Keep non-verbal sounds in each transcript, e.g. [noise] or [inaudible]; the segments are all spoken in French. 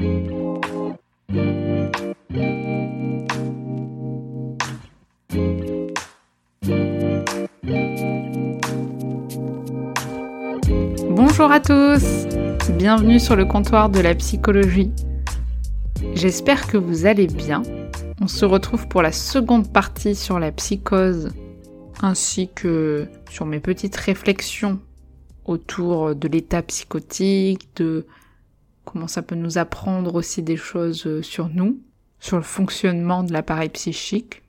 Bonjour à tous, bienvenue sur le comptoir de la psychologie. J'espère que vous allez bien. On se retrouve pour la seconde partie sur la psychose ainsi que sur mes petites réflexions autour de l'état psychotique, de comment ça peut nous apprendre aussi des choses sur nous, sur le fonctionnement de l'appareil psychique.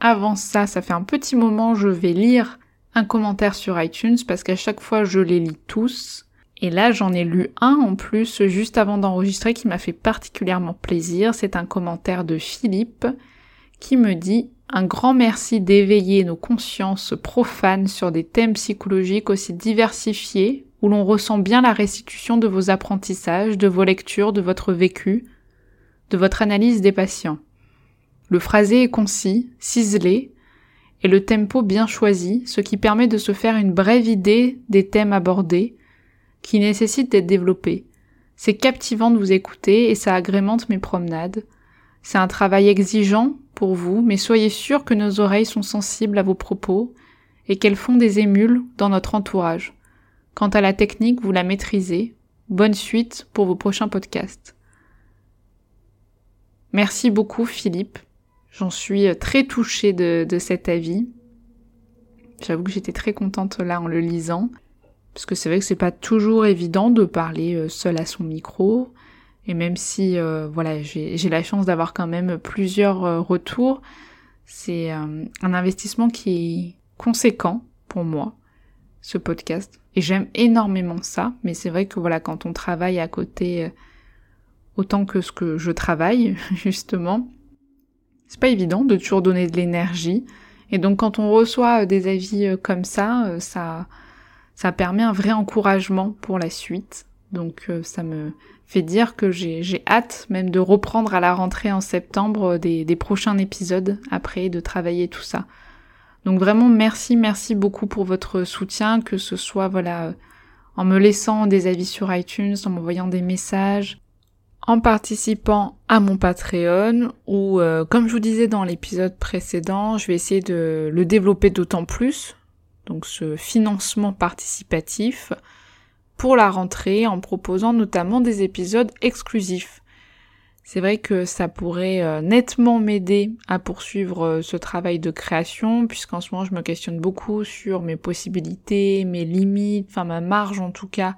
Avant ça, ça fait un petit moment, je vais lire un commentaire sur iTunes parce qu'à chaque fois je les lis tous. Et là j'en ai lu un en plus juste avant d'enregistrer qui m'a fait particulièrement plaisir. C'est un commentaire de Philippe qui me dit un grand merci d'éveiller nos consciences profanes sur des thèmes psychologiques aussi diversifiés où l'on ressent bien la restitution de vos apprentissages, de vos lectures, de votre vécu, de votre analyse des patients. Le phrasé est concis, ciselé, et le tempo bien choisi, ce qui permet de se faire une brève idée des thèmes abordés, qui nécessitent d'être développés. C'est captivant de vous écouter et ça agrémente mes promenades. C'est un travail exigeant pour vous, mais soyez sûr que nos oreilles sont sensibles à vos propos et qu'elles font des émules dans notre entourage. Quant à la technique, vous la maîtrisez. Bonne suite pour vos prochains podcasts. Merci beaucoup Philippe. J'en suis très touchée de, cet avis. J'avoue que j'étais très contente là en le lisant. Parce que c'est vrai que c'est pas toujours évident de parler seul à son micro. Et même si euh, voilà, j'ai la chance d'avoir quand même plusieurs euh, retours, c'est euh, un investissement qui est conséquent pour moi, ce podcast. Et j'aime énormément ça, mais c'est vrai que voilà, quand on travaille à côté autant que ce que je travaille, [laughs] justement, c'est pas évident de toujours donner de l'énergie. Et donc quand on reçoit des avis comme ça, ça, ça permet un vrai encouragement pour la suite. Donc ça me fait dire que j'ai hâte même de reprendre à la rentrée en septembre des, des, prochains épisodes après, de travailler tout ça. Donc vraiment merci, merci beaucoup pour votre soutien, que ce soit voilà en me laissant des avis sur iTunes, en m'envoyant des messages, en participant à mon Patreon ou euh, comme je vous disais dans l'épisode précédent, je vais essayer de le développer d'autant plus. Donc ce financement participatif pour la rentrée en proposant notamment des épisodes exclusifs. C'est vrai que ça pourrait euh, nettement m'aider à poursuivre euh, ce travail de création, puisqu'en ce moment je me questionne beaucoup sur mes possibilités, mes limites, enfin ma marge en tout cas,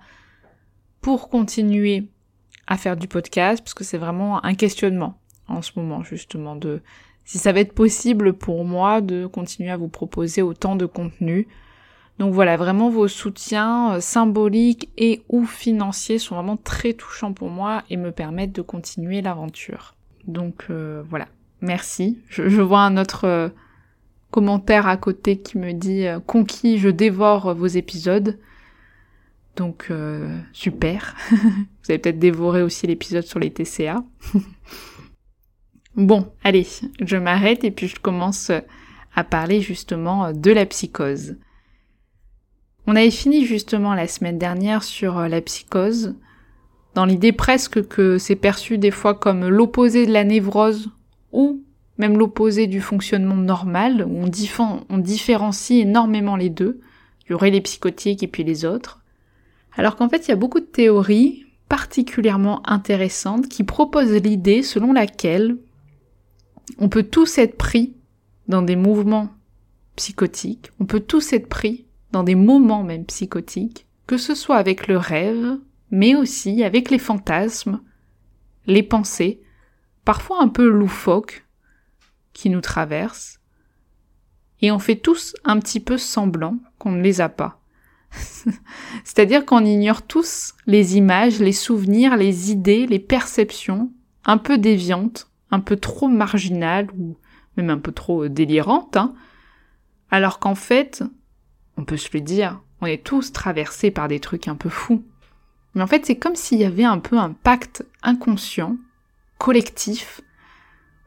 pour continuer à faire du podcast, parce que c'est vraiment un questionnement en ce moment justement de si ça va être possible pour moi de continuer à vous proposer autant de contenu donc voilà, vraiment vos soutiens euh, symboliques et ou financiers sont vraiment très touchants pour moi et me permettent de continuer l'aventure. Donc euh, voilà, merci. Je, vois un autre euh, commentaire à côté qui me dit conquis, je dévore vos épisodes. Donc super. [laughs] Vous avez peut-être dévoré aussi l'épisode sur les TCA. [laughs] bon, allez, je m'arrête et puis je commence à parler justement de la psychose. On avait fini justement la semaine dernière sur euh, la psychose, dans l'idée presque que c'est perçu des fois comme l'opposé de la névrose ou même l'opposé du fonctionnement normal, où on, on différencie énormément les deux. Il y aurait les psychotiques et puis les autres. Alors qu'en fait, il y a beaucoup de théories particulièrement intéressantes qui proposent l'idée selon laquelle on peut tous être pris dans des mouvements psychotiques, on peut tous être pris dans des moments même psychotiques, que ce soit avec le rêve, mais aussi avec les fantasmes, les pensées, parfois un peu loufoques, qui nous traversent, et on fait tous un petit peu semblant qu'on ne les a pas. [laughs] C'est-à-dire qu'on ignore tous les images, les souvenirs, les idées, les perceptions, un peu déviantes, un peu trop marginales ou même un peu trop délirantes, hein, alors qu'en fait, on peut se le dire, on est tous traversés par des trucs un peu fous. Mais en fait, c'est comme s'il y avait un peu un pacte inconscient, collectif,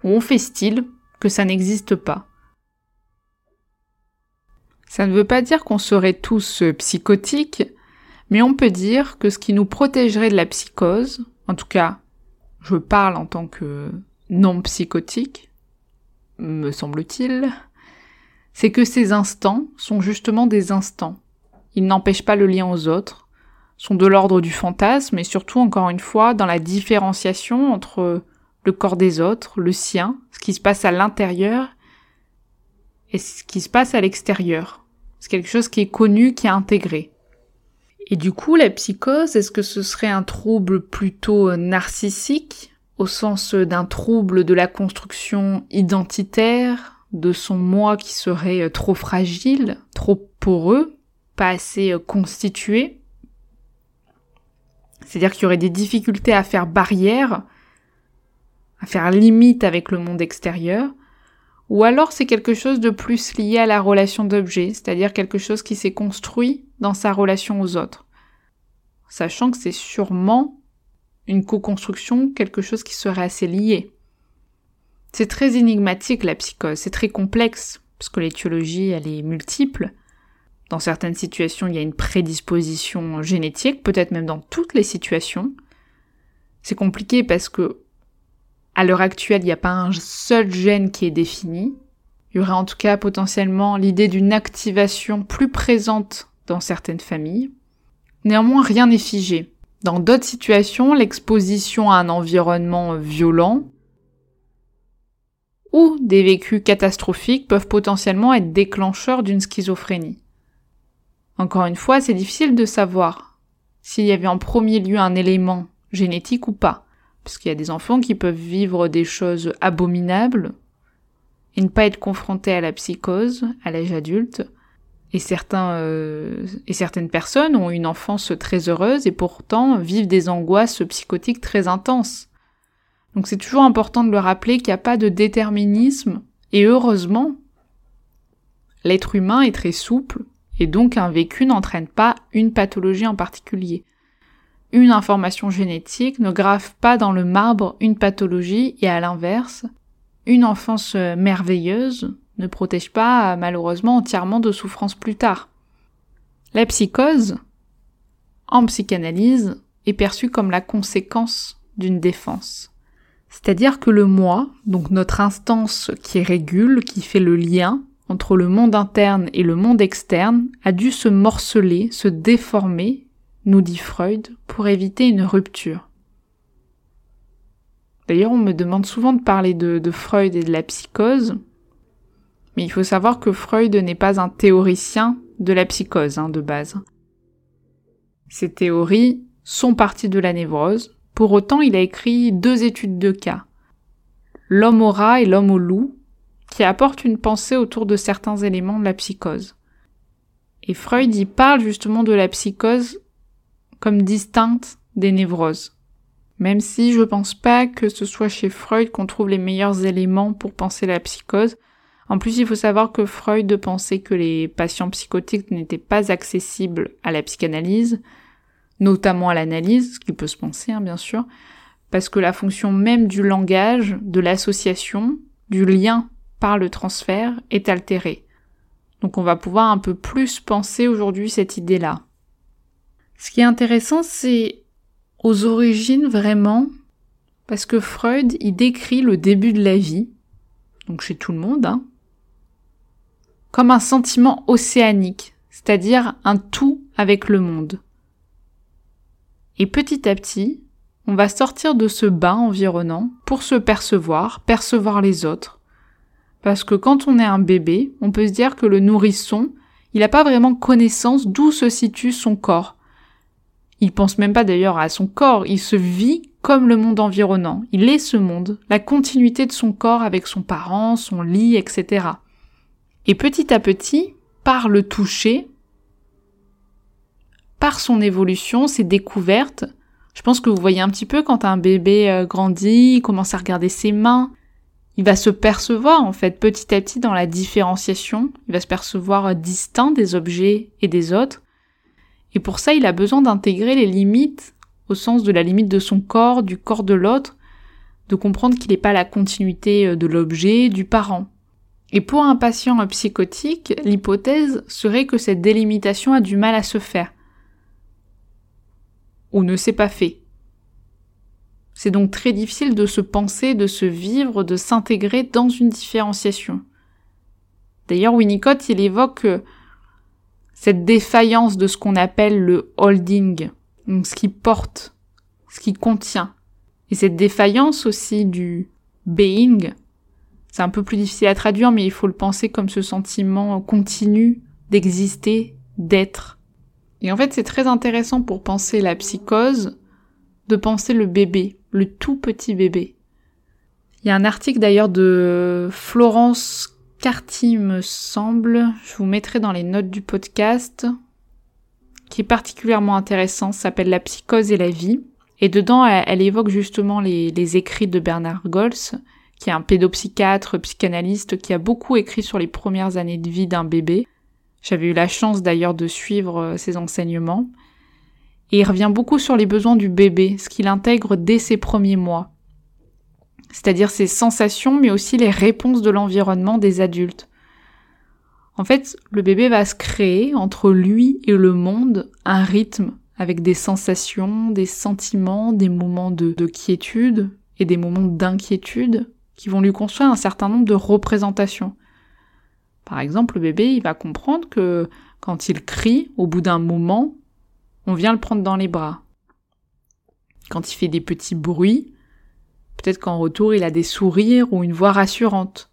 où on fait style que ça n'existe pas. Ça ne veut pas dire qu'on serait tous psychotiques, mais on peut dire que ce qui nous protégerait de la psychose, en tout cas, je parle en tant que non psychotique, me semble-t-il, c'est que ces instants sont justement des instants. Ils n'empêchent pas le lien aux autres, sont de l'ordre du fantasme et surtout, encore une fois, dans la différenciation entre le corps des autres, le sien, ce qui se passe à l'intérieur et ce qui se passe à l'extérieur. C'est quelque chose qui est connu, qui est intégré. Et du coup, la psychose, est-ce que ce serait un trouble plutôt narcissique, au sens d'un trouble de la construction identitaire, de son moi qui serait trop fragile, trop poreux, pas assez constitué C'est-à-dire qu'il y aurait des difficultés à faire barrière, à faire limite avec le monde extérieur, ou alors c'est quelque chose de plus lié à la relation d'objet, c'est-à-dire quelque chose qui s'est construit dans sa relation aux autres. Sachant que c'est sûrement une co-construction, quelque chose qui serait assez lié. C'est très énigmatique la psychose, c'est très complexe, parce que l'étiologie elle est multiple. Dans certaines situations, il y a une prédisposition génétique, peut-être même dans toutes les situations. C'est compliqué parce que à l'heure actuelle, il n'y a pas un seul gène qui est défini. Il y aurait en tout cas potentiellement l'idée d'une activation plus présente dans certaines familles. Néanmoins, rien n'est figé. Dans d'autres situations, l'exposition à un environnement violent ou des vécus catastrophiques peuvent potentiellement être déclencheurs d'une schizophrénie. Encore une fois, c'est difficile de savoir s'il y avait en premier lieu un élément génétique ou pas. Parce qu'il y a des enfants qui peuvent vivre des choses abominables et ne pas être confrontés à la psychose à l'âge adulte. Et, certains, euh, et certaines personnes ont une enfance très heureuse et pourtant vivent des angoisses psychotiques très intenses. Donc c'est toujours important de le rappeler qu'il n'y a pas de déterminisme et heureusement, l'être humain est très souple et donc un vécu n'entraîne pas une pathologie en particulier une information génétique ne grave pas dans le marbre une pathologie et à l'inverse, une enfance merveilleuse ne protège pas malheureusement entièrement de souffrance plus tard. La psychose, en psychanalyse, est perçue comme la conséquence d'une défense. C'est-à-dire que le moi, donc notre instance qui régule, qui fait le lien entre le monde interne et le monde externe, a dû se morceler, se déformer nous dit Freud, pour éviter une rupture. D'ailleurs, on me demande souvent de parler de, Freud et de la psychose, mais il faut savoir que Freud n'est pas un théoricien de la psychose hein, de base. Ces théories sont parties de la névrose, pour autant il a écrit deux études de cas. L'homme au rat et l'homme au loup, qui apportent une pensée autour de certains éléments de la psychose. Et Freud y parle justement de la psychose comme distincte des névroses. Même si je pense pas que ce soit chez Freud qu'on trouve les meilleurs éléments pour penser la psychose. En plus, il faut savoir que Freud pensait que les patients psychotiques n'étaient pas accessibles à la psychanalyse, notamment à l'analyse, ce qui peut se penser, hein, bien sûr, parce que la fonction même du langage, de l'association, du lien par le transfert est altérée. Donc on va pouvoir un peu plus penser aujourd'hui cette idée-là. Ce qui est intéressant, c'est aux origines vraiment, parce que Freud, il décrit le début de la vie, donc chez tout le monde, hein, comme un sentiment océanique, c'est-à-dire un tout avec le monde. Et petit à petit, on va sortir de ce bain environnant pour se percevoir, percevoir les autres. Parce que quand on est un bébé, on peut se dire que le nourrisson, il n'a pas vraiment connaissance d'où se situe son corps. Il pense même pas d'ailleurs à son corps, il se vit comme le monde environnant. Il est ce monde, la continuité de son corps avec son parent, son lit, etc. Et petit à petit, par le toucher, par son évolution, ses découvertes, je pense que vous voyez un petit peu quand un bébé euh, grandit, il commence à regarder ses mains, il va se percevoir en fait petit à petit dans la différenciation, il va se percevoir euh, distinct des objets et des autres. Et pour ça, il a besoin d'intégrer les limites au sens de la limite de son corps, du corps de l'autre, de comprendre qu'il n'est pas la continuité euh, de l'objet, du parent. Et pour un patient psychotique, l'hypothèse serait que cette délimitation a du mal à se faire ou ne s'est pas fait. C'est donc très difficile de se penser, de se vivre, de s'intégrer dans une différenciation. D'ailleurs, Winnicott, il évoque cette défaillance de ce qu'on appelle le holding, donc ce qui porte, ce qui contient. Et cette défaillance aussi du being, c'est un peu plus difficile à traduire, mais il faut le penser comme ce sentiment continu d'exister, d'être. Et en fait, c'est très intéressant pour penser la psychose de penser le bébé, le tout petit bébé. Il y a un article d'ailleurs de Florence Carty, me semble, je vous mettrai dans les notes du podcast, qui est particulièrement intéressant, s'appelle La psychose et la vie. Et dedans, elle, évoque justement les, écrits de Bernard Gols, qui est un pédopsychiatre, psychanalyste, qui a beaucoup écrit sur les premières années de vie d'un bébé. J'avais eu la chance d'ailleurs de suivre euh, ses enseignements. Et il revient beaucoup sur les besoins du bébé, ce qu'il intègre dès ses premiers mois. C'est-à-dire ses sensations, mais aussi les réponses de l'environnement des adultes. En fait, le bébé va se créer entre lui et le monde un rythme avec des sensations, des sentiments, des moments de, de quiétude et des moments d'inquiétude qui vont lui construire un certain nombre de représentations. Par exemple, le bébé, il va comprendre que quand il crie, au bout d'un moment, on vient le prendre dans les bras. Quand il fait des petits bruits, peut-être qu'en retour, il a des sourires ou une voix rassurante.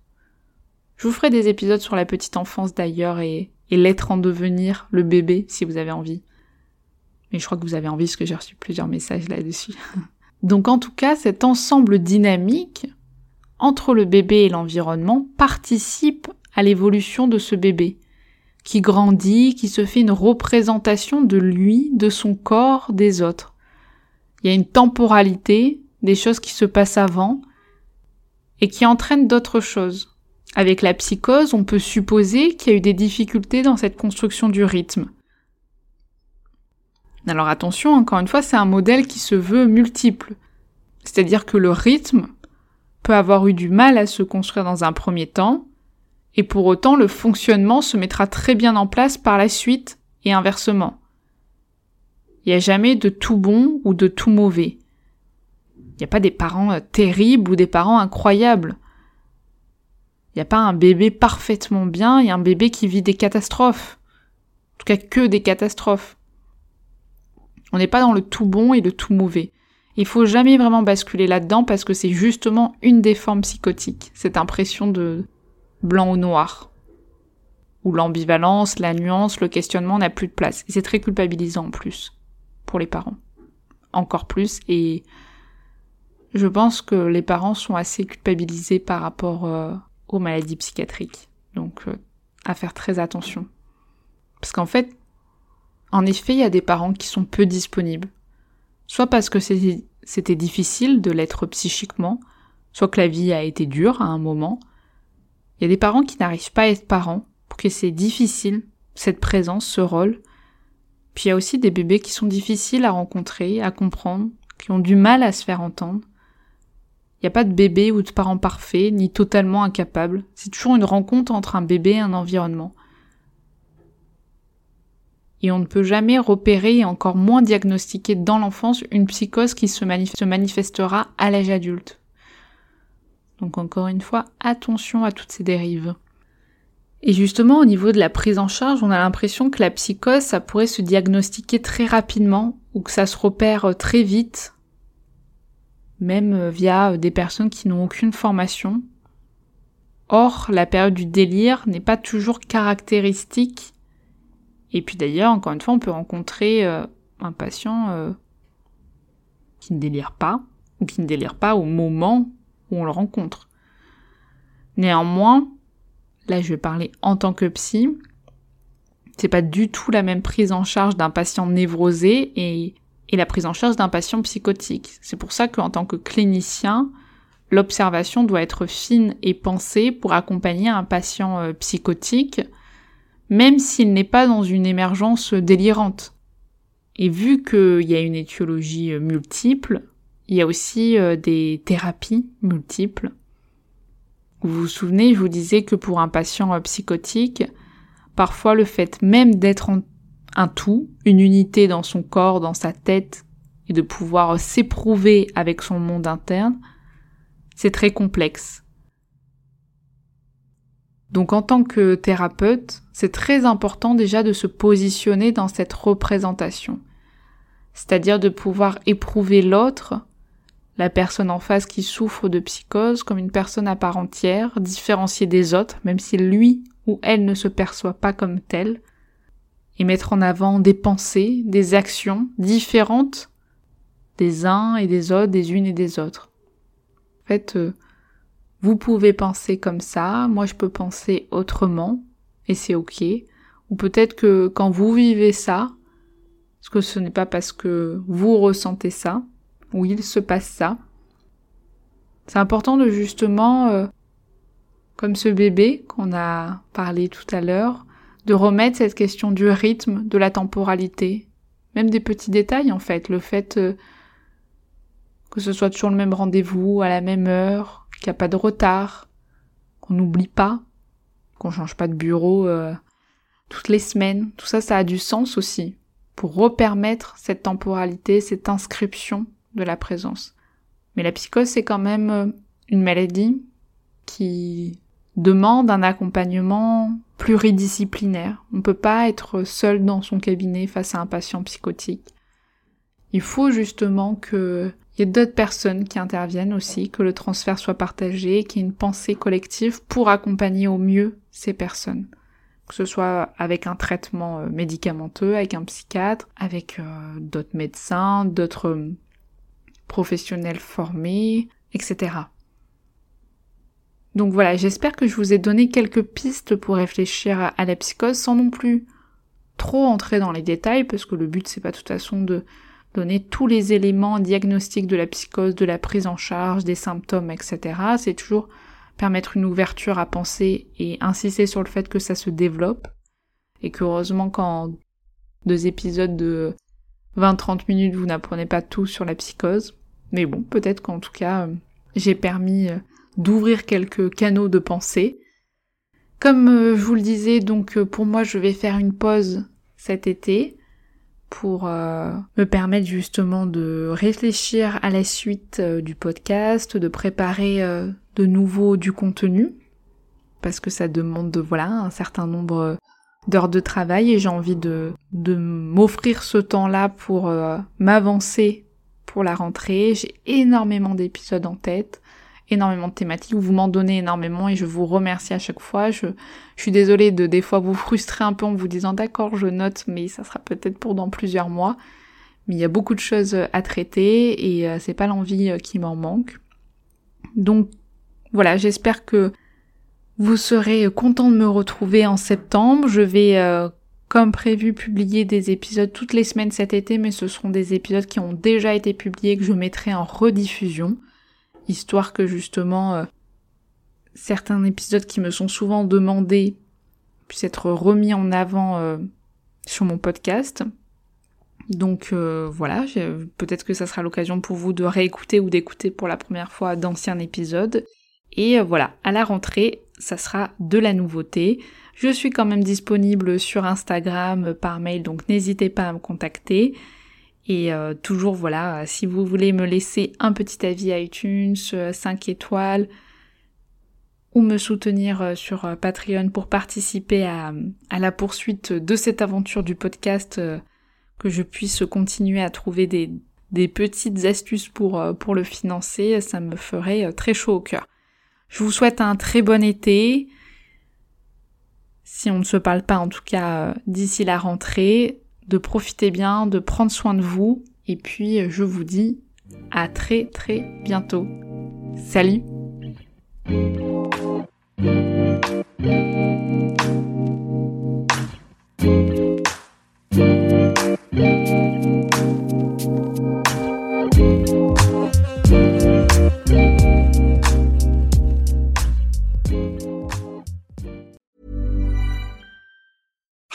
Je vous ferai des épisodes sur la petite enfance d'ailleurs et, l'être en devenir, le bébé, si vous avez envie. Mais je crois que vous avez envie parce que j'ai reçu plusieurs messages là-dessus. [laughs] Donc en tout cas, cet ensemble dynamique entre le bébé et l'environnement participe à l'évolution de ce bébé, qui grandit, qui se fait une représentation de lui, de son corps, des autres. Il y a une temporalité, des choses qui se passent avant, et qui entraînent d'autres choses. Avec la psychose, on peut supposer qu'il y a eu des difficultés dans cette construction du rythme. Alors attention, encore une fois, c'est un modèle qui se veut multiple. C'est-à-dire que le rythme peut avoir eu du mal à se construire dans un premier temps, et pour autant le fonctionnement se mettra très bien en place par la suite et inversement. Il n'y a jamais de tout bon ou de tout mauvais. Il n'y a pas des parents euh, terribles ou des parents incroyables. Il n'y a pas un bébé parfaitement bien et un bébé qui vit des catastrophes. En tout cas que des catastrophes. On n'est pas dans le tout bon et le tout mauvais. Il faut jamais vraiment basculer là-dedans parce que c'est justement une des formes psychotiques, cette impression de, blanc ou noir. Où l'ambivalence, la nuance, le questionnement n'a plus de place. Et c'est très culpabilisant en plus, pour les parents. Encore plus, et je pense que les parents sont assez culpabilisés par rapport euh, aux maladies psychiatriques. Donc, euh, à faire très attention. Parce qu'en fait, en effet, il y a des parents qui sont peu disponibles. Soit parce que c'était difficile de l'être psychiquement, soit que la vie a été dure à un moment, il y a des parents qui n'arrivent pas à être parents, pour que c'est difficile, cette présence, ce rôle. Puis il y a aussi des bébés qui sont difficiles à rencontrer, à comprendre, qui ont du mal à se faire entendre. Il n'y a pas de bébé ou de parents parfaits, ni totalement incapables. C'est toujours une rencontre entre un bébé et un environnement. Et on ne peut jamais repérer et encore moins diagnostiquer dans l'enfance une psychose qui se manifestera à l'âge adulte. Donc encore une fois, attention à toutes ces dérives. Et justement, au niveau de la prise en charge, on a l'impression que la psychose, ça pourrait se diagnostiquer très rapidement ou que ça se repère euh, très vite, même euh, via euh, des personnes qui n'ont aucune formation. Or, la période du délire n'est pas toujours caractéristique. Et puis d'ailleurs, encore une fois, on peut rencontrer un patient qui ne délire pas, ou qui ne délire pas au moment où on le rencontre. Néanmoins, là je vais parler en tant que psy, C'est pas du tout la même prise en charge d'un patient névrosé et, la prise en charge d'un patient psychotique. C'est pour ça qu'en tant que clinicien, l'observation doit être fine et pensée pour accompagner un patient euh, psychotique, même s'il n'est pas dans une émergence délirante. Et vu qu'il y a une étiologie euh, multiple, il y a aussi euh, des thérapies multiples. Vous vous souvenez, je vous disais que pour un patient psychotique, parfois le fait même d'être un tout, une unité dans son corps, dans sa tête, et de pouvoir s'éprouver avec son monde interne, c'est très complexe. Donc en tant que thérapeute, c'est très important déjà de se positionner dans cette représentation. C'est-à-dire de pouvoir éprouver l'autre, la personne en face qui souffre de psychose, comme une personne à part entière, différenciée des autres, même si lui ou elle ne se perçoit pas comme tel, et mettre en avant des pensées, des actions différentes des uns et des autres, des unes et des autres. En fait, euh, vous pouvez penser comme ça, moi je peux penser autrement, et c'est ok. Ou peut-être que quand vous vivez ça, parce que ce n'est pas parce que vous ressentez ça, ou il se passe ça, c'est important de justement, euh, comme ce bébé qu'on a parlé tout à l'heure, de remettre cette question du rythme, de la temporalité, même des petits détails en fait, le fait euh, que ce soit toujours le même rendez-vous, à la même heure, qu'il n'y a pas de retard, qu'on n'oublie pas, qu'on change pas de bureau euh, toutes les semaines. Tout ça, ça a du sens aussi pour repermettre cette temporalité, cette inscription de la présence. Mais la psychose, c'est quand même euh, une maladie qui demande un accompagnement pluridisciplinaire. On ne peut pas être seul dans son cabinet face à un patient psychotique. Il faut justement que il y a d'autres personnes qui interviennent aussi, que le transfert soit partagé, qu'il y ait une pensée collective pour accompagner au mieux ces personnes. Que ce soit avec un traitement euh, médicamenteux, avec un psychiatre, avec euh, d'autres médecins, d'autres professionnels formés, etc. Donc voilà, j'espère que je vous ai donné quelques pistes pour réfléchir à la psychose sans non plus trop entrer dans les détails, parce que le but c'est pas de toute façon de donner tous les éléments diagnostiques de la psychose, de la prise en charge, des symptômes, etc. C'est toujours permettre une ouverture à penser et insister sur le fait que ça se développe et que heureusement qu'en deux épisodes de 20-30 minutes vous n'apprenez pas tout sur la psychose. Mais bon, peut-être qu'en tout cas j'ai permis euh, d'ouvrir quelques canaux de pensée. Comme euh, je vous le disais, donc euh, pour moi je vais faire une pause cet été pour euh, me permettre justement de réfléchir à la suite euh, du podcast, de préparer euh, de nouveau du contenu, parce que ça demande voilà un certain nombre d'heures de travail et j'ai envie de, de m'offrir ce temps-là pour m'avancer pour la rentrée. J'ai énormément d'épisodes en tête énormément de thématiques, vous m'en donnez énormément et je vous remercie à chaque fois. Je, suis désolée de des fois vous frustrer un peu en vous disant d'accord, je note, mais ça sera peut-être pour dans plusieurs mois. Mais il y a beaucoup de choses à traiter et euh, c'est pas l'envie euh, qui m'en manque. Donc voilà, j'espère que vous serez content de me retrouver en septembre. Je vais, euh, comme prévu, publier des épisodes toutes les semaines cet été, mais ce seront des épisodes qui ont déjà été publiés que je mettrai en rediffusion histoire que justement euh, certains épisodes qui me sont souvent demandés puissent être remis en avant euh, sur mon podcast. Donc voilà, peut-être que ça sera l'occasion pour vous de réécouter ou d'écouter pour la première fois d'anciens épisodes. Et voilà, à la rentrée, ça sera de la nouveauté. Je suis quand même disponible sur Instagram, par mail, donc n'hésitez pas à me contacter. Et euh, toujours, voilà, si vous voulez me laisser un petit avis iTunes, 5 euh, étoiles, ou me soutenir euh, sur Patreon pour participer à, la poursuite de cette aventure du podcast, que je puisse continuer à trouver des, des petites astuces pour le financer, ça me ferait très chaud au cœur. Je vous souhaite un très bon été. Si on ne se parle pas en tout cas d'ici la rentrée, de profiter bien, de prendre soin de vous. Et puis, je vous dis à très très bientôt. Salut